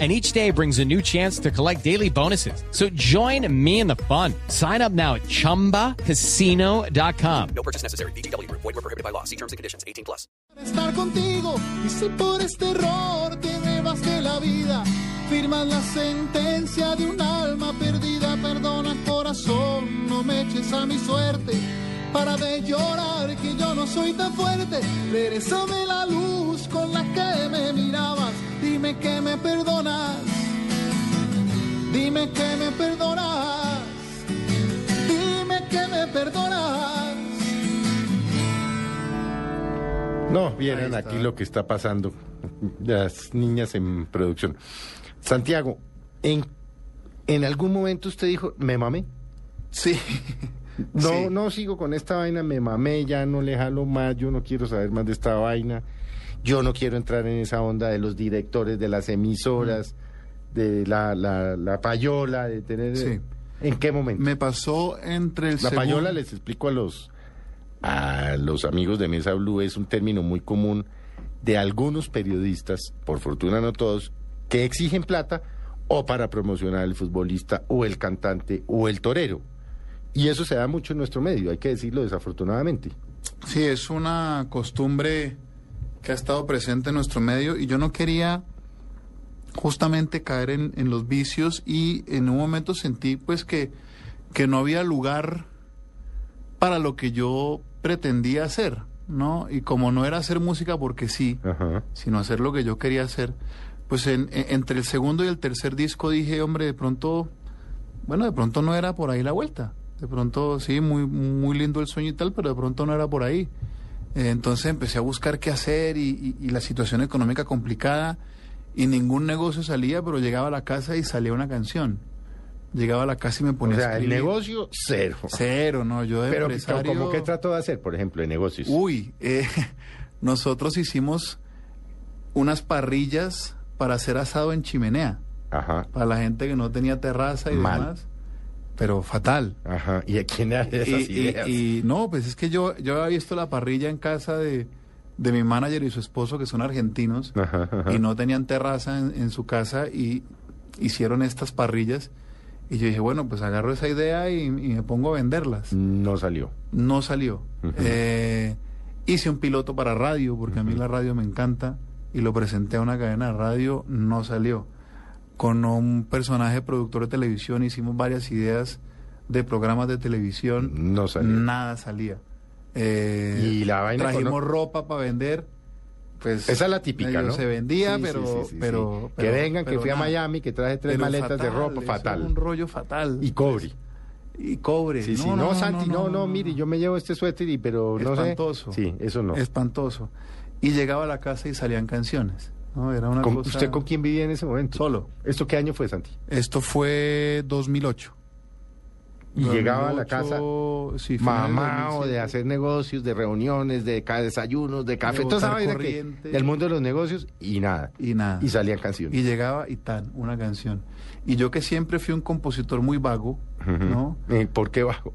and each day brings a new chance to collect daily bonuses. So join me in the fun. Sign up now at ChumbaCasino.com. No purchase necessary. BGW. Void were prohibited by law. See terms and conditions. 18 plus. Estar contigo y si por este error te me vas de la vida, firmas la sentencia de un alma perdida. Perdona corazón, no me eches a mi suerte. Para de llorar que yo no soy tan fuerte, regresame la luz con la que me mirabas. Dime que me perdonas, dime que me perdonas, dime que me perdonas. No, vieran aquí lo que está pasando. Las niñas en producción. Santiago, ¿en, en algún momento usted dijo, me mamé? Sí. No, Sí. no sigo con esta vaina, me mamé, ya no le jalo más, yo no quiero saber más de esta vaina. Yo no quiero entrar en esa onda de los directores de las emisoras, de la, la, la payola, de tener... Sí. ¿En qué momento? Me pasó entre el La segundo- payola, les explico a los, a los amigos de Mesa Blue, es un término muy común de algunos periodistas, por fortuna no todos, que exigen plata o para promocionar al futbolista o el cantante o el torero. Y eso se da mucho en nuestro medio, hay que decirlo desafortunadamente. Sí, es una costumbre que ha estado presente en nuestro medio y yo no quería justamente caer en, en los vicios y en un momento sentí pues que, que no había lugar para lo que yo pretendía hacer, ¿no? Y como no era hacer música porque sí, Ajá. sino hacer lo que yo quería hacer, pues en- en- entre el segundo y el tercer disco dije, hombre, de pronto, bueno, de pronto no era por ahí la vuelta. De pronto, sí, muy, muy lindo el sueño y tal, pero de pronto no era por ahí. Eh, entonces empecé a buscar qué hacer y, y- y la situación económica complicada y ningún negocio salía, pero llegaba a la casa y salía una canción. Llegaba a la casa y me O ponía a sea, el escribir. negocio, cero. Cero, no, yo de Pero, empresario... ¿cómo qué trató de hacer, por ejemplo, de negocios? Uy, eh, nosotros hicimos unas parrillas para hacer asado en chimenea, Ajá, para la gente que no tenía terraza y Mal. demás, pero fatal. ajá. ¿Y a quién era esas Y, y- ideas? y no, pues es que yo, yo había visto la parrilla en casa de, de mi manager y su esposo, que son argentinos, Ajá, ajá. y no tenían terraza en, en su casa y hicieron estas parrillas. Y yo dije, bueno, pues agarro esa idea y, y me pongo a venderlas. No salió. No salió. Eh, hice un piloto para radio, porque a mí la radio me encanta, y lo presenté a una cadena de radio, no salió. Con un personaje productor de televisión hicimos varias ideas de programas de televisión, No salió. nada salía. Eh, Y la vaina trajimos con- ropa para vender, pues Esa es la típica, ¿no? Se vendía, Sí, pero, sí, sí, sí, pero, que vengan, que fui a. Miami, que traje tres Pero maletas de ropa, fatal. Un rollo fatal. Y cobre. Y cobre. Sí, sí, no, Santi, no, no, mire, yo me llevo este suéter y pero no Espantoso. sé. Sí, eso no. Espantoso. Y llegaba a la casa y salían canciones. ¿No? Era una ¿Con- cosa... ¿Usted con quién vivía en ese momento? Solo. ¿Esto qué año fue, Santi? Esto fue 2008. Y llegaba a la 2008, casa sí, mamá o de 2007. hacer negocios, de reuniones, de ca- desayunos, de café, De toda esa vaina que, del mundo de los negocios y nada. Y nada. Y salían canciones. Y llegaba y tan, una canción. Y yo que siempre fui un compositor muy vago. ¿no? ¿Y ¿Por qué bajo?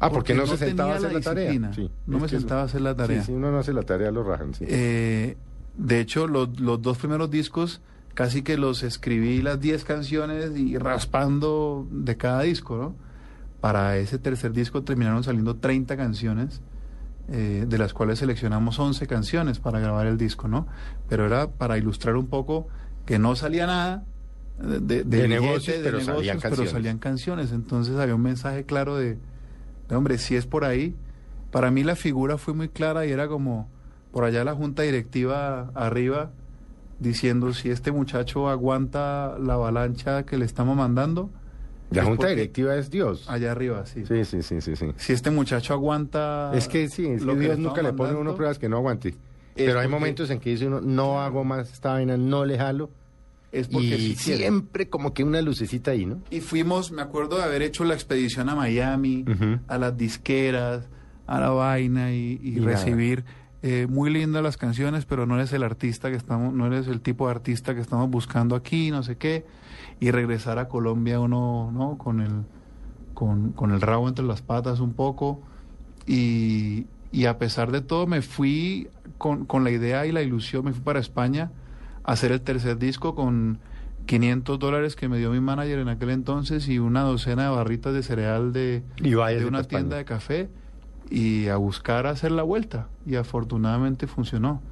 Ah, porque, no, se sentaba a hacer la, tarea. Sí, no me sentaba a hacer la tarea. Sí, si uno no hace la tarea, lo rajan, sí. Eh, de hecho, los, los dos primeros discos casi que los escribí las 10 canciones y raspando de cada disco, ¿no? Para ese tercer disco terminaron saliendo 30 canciones, eh, de las cuales seleccionamos 11 canciones para grabar el disco, ¿no? Pero era para ilustrar un poco que no salía nada de, de, De negocios, de pero salían negocios, pero salían canciones. Entonces había un mensaje claro de, de, hombre, si es por ahí. Para mí la figura fue muy clara y era como por allá la junta directiva arriba diciendo si este muchacho aguanta la avalancha que le estamos mandando. La junta porque- directiva es Dios. Allá arriba, sí. Sí, sí, sí, sí, sí. Si este muchacho aguanta... Es que sí, es lo que Dios le nunca le estamos pone a uno mandando, pruebas que no aguante. Pero hay porque- momentos en que dice uno, no hago más esta vaina, no le jalo. Es porque Y sí siempre como que una lucecita ahí, ¿no? Y fuimos, me acuerdo de haber hecho la expedición a Miami, Ujú. a las disqueras, a la vaina y, y Y nada. Eh, muy lindas las canciones, pero no eres el artista que estamos, no eres el tipo de artista que estamos buscando aquí, no sé qué, y regresar a Colombia uno, ¿no? Con el, con, con el rabo entre las patas un poco, y, y a pesar de todo me fui con, con la idea y la ilusión, me fui para España a hacer el tercer disco con 500 dólares que me dio mi manager en aquel entonces y una docena de barritas de cereal de, Y de una tienda de café y a buscar hacer la vuelta y afortunadamente funcionó.